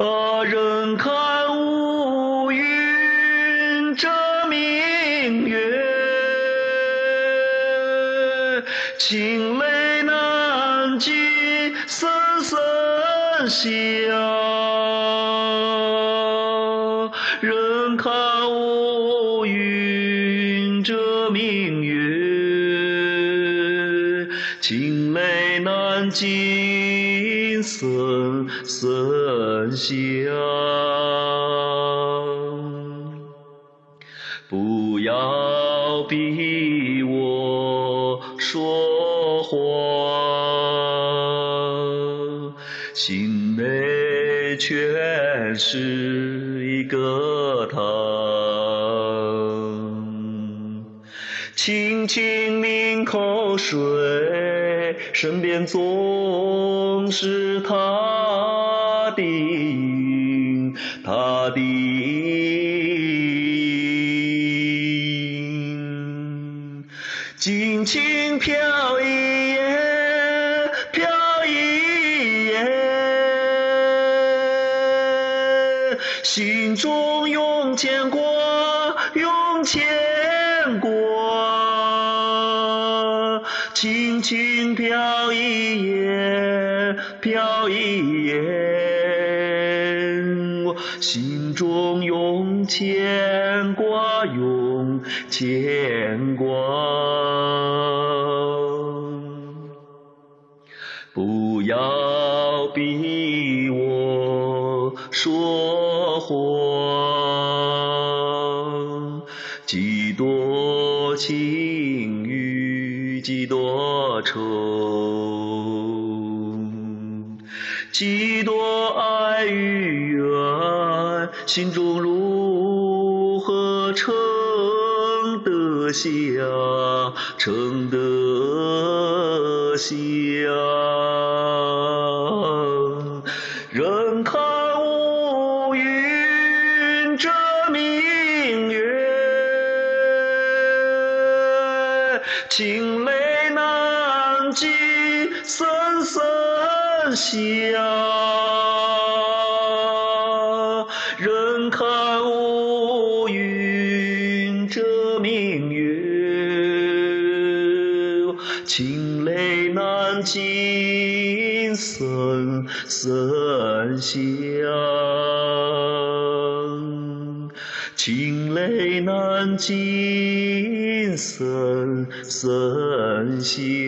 啊，人看乌云遮明月，清泪难尽声声响。人看乌云遮明月，清泪难尽声声响。不要逼我说谎，心内全是一个他。轻轻抿口水，身边总是他的影，他的影。轻轻飘一夜，飘一夜，心中永牵挂，永牵轻轻飘一夜，飘一夜，我心中永牵挂，永牵挂。不要逼我说谎，几多情几多愁，几多爱与怨，心中如何称得下，称得下？人看月，清泪难尽声声响。人看乌云遮明月，清泪难尽声声响。清泪难尽深深系。